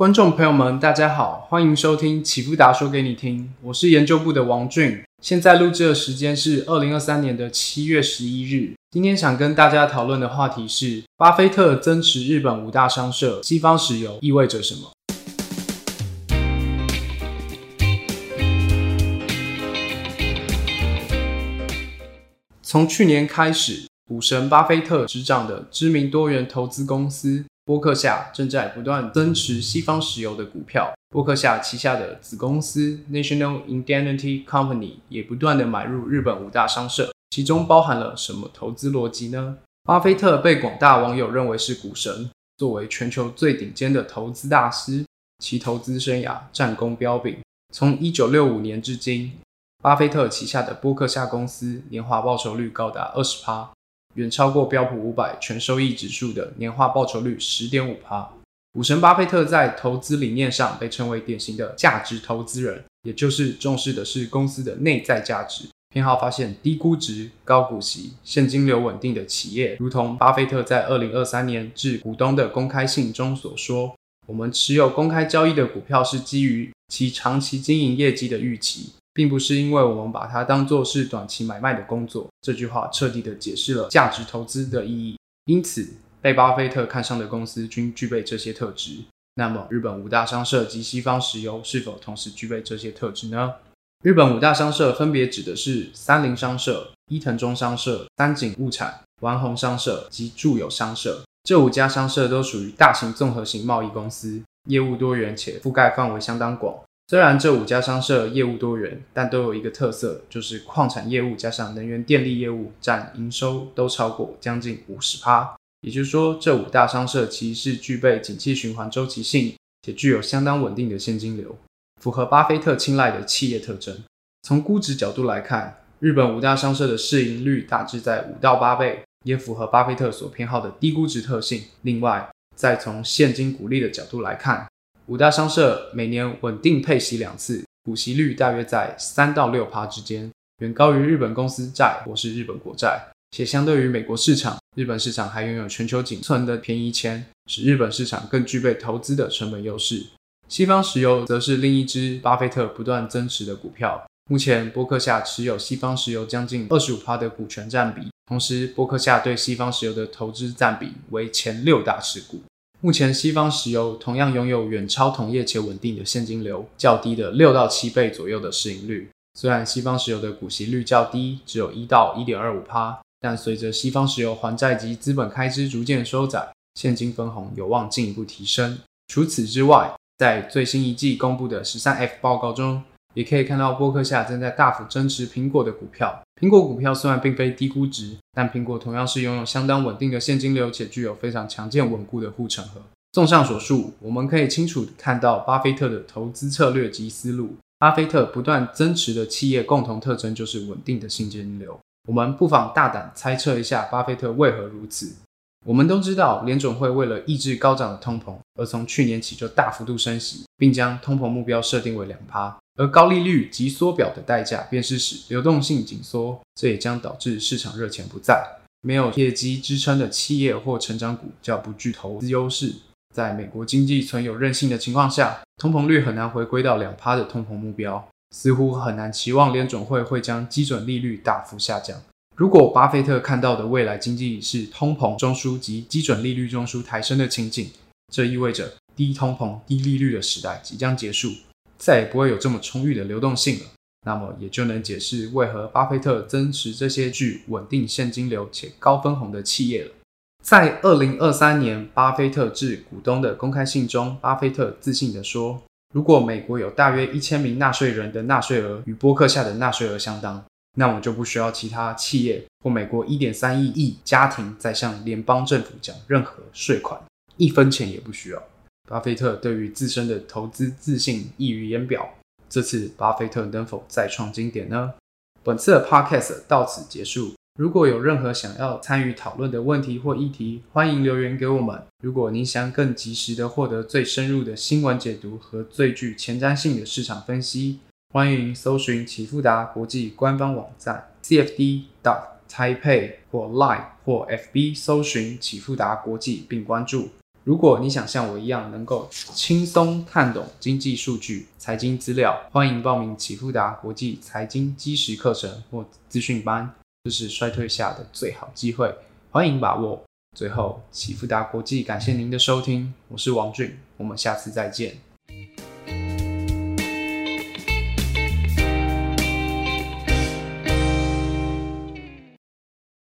观众朋友们，大家好，欢迎收听启富达说给你听，我是研究部的王俊。现在录制的时间是二零二三年的七月十一日。今天想跟大家讨论的话题是：巴菲特增持日本五大商社，西方石油意味着什么？从去年开始，股神巴菲特执掌的知名多元投资公司。波克夏正在不断增持西方石油的股票，波克夏旗下的子公司 National Indemnity Company 也不断的买入日本五大商社，其中包含了什么投资逻辑呢？巴菲特被广大网友认为是股神，作为全球最顶尖的投资大师，其投资生涯战功彪炳。从一九六五年至今，巴菲特旗下的波克夏公司年化报酬率高达二十趴。远超过标普五百全收益指数的年化报酬率十点五趴。股神巴菲特在投资理念上被称为典型的价值投资人，也就是重视的是公司的内在价值，偏好发现低估值、高股息、现金流稳定的企业。如同巴菲特在二零二三年致股东的公开信中所说：“我们持有公开交易的股票是基于其长期经营业绩的预期。”并不是因为我们把它当做是短期买卖的工作。这句话彻底的解释了价值投资的意义。因此，被巴菲特看上的公司均具备这些特质。那么，日本五大商社及西方石油是否同时具备这些特质呢？日本五大商社分别指的是三菱商社、伊藤忠商社、三井物产、丸红商社及住友商社。这五家商社都属于大型综合型贸易公司，业务多元且覆盖范围相当广。虽然这五家商社业务多元，但都有一个特色，就是矿产业务加上能源电力业务占营收都超过将近五十趴。也就是说，这五大商社其实是具备景气循环周期性，且具有相当稳定的现金流，符合巴菲特青睐的企业特征。从估值角度来看，日本五大商社的市盈率大致在五到八倍，也符合巴菲特所偏好的低估值特性。另外，再从现金股利的角度来看，五大商社每年稳定配息两次，股息率大约在三到六趴之间，远高于日本公司债或是日本国债。且相对于美国市场，日本市场还拥有全球仅存的便宜钱，使日本市场更具备投资的成本优势。西方石油则是另一支巴菲特不断增持的股票。目前，波克夏持有西方石油将近二十五趴的股权占比，同时波克夏对西方石油的投资占比为前六大持股。目前，西方石油同样拥有远超同业且稳定的现金流，较低的六到七倍左右的市盈率。虽然西方石油的股息率较低，只有一到一点二五趴，但随着西方石油还债及资本开支逐渐收窄，现金分红有望进一步提升。除此之外，在最新一季公布的十三 F 报告中，也可以看到波克夏正在大幅增持苹果的股票。苹果股票虽然并非低估值，但苹果同样是拥有相当稳定的现金流，且具有非常强健稳固的护城河。综上所述，我们可以清楚看到巴菲特的投资策略及思路。巴菲特不断增持的企业共同特征就是稳定的现金流。我们不妨大胆猜测一下，巴菲特为何如此？我们都知道，联总会为了抑制高涨的通膨，而从去年起就大幅度升息，并将通膨目标设定为两趴。而高利率及缩表的代价，便是使流动性紧缩，这也将导致市场热钱不在，没有业绩支撑的企业或成长股较不具投资优势。在美国经济存有韧性的情况下，通膨率很难回归到两趴的通膨目标，似乎很难期望联准会会将基准利率大幅下降。如果巴菲特看到的未来经济是通膨中枢及基准利率中枢抬升的情景，这意味着低通膨、低利率的时代即将结束，再也不会有这么充裕的流动性了。那么也就能解释为何巴菲特增持这些具稳定现金流且高分红的企业了。在二零二三年巴菲特致股东的公开信中，巴菲特自信地说：“如果美国有大约一千名纳税人的纳税额与波克夏的纳税额相当。”那我就不需要其他企业或美国一点三亿亿家庭再向联邦政府缴任何税款，一分钱也不需要。巴菲特对于自身的投资自信溢于言表。这次巴菲特能否再创经典呢？本次的 podcast 到此结束。如果有任何想要参与讨论的问题或议题，欢迎留言给我们。如果您想更及时的获得最深入的新闻解读和最具前瞻性的市场分析。欢迎搜寻启富达国际官方网站 cfd dot taipei 或 line 或 fb 搜寻启富达国际并关注。如果你想像我一样能够轻松看懂经济数据、财经资料，欢迎报名启富达国际财经基石课程或资讯班，这是衰退下的最好机会，欢迎把握。最后，启富达国际感谢您的收听，我是王俊，我们下次再见。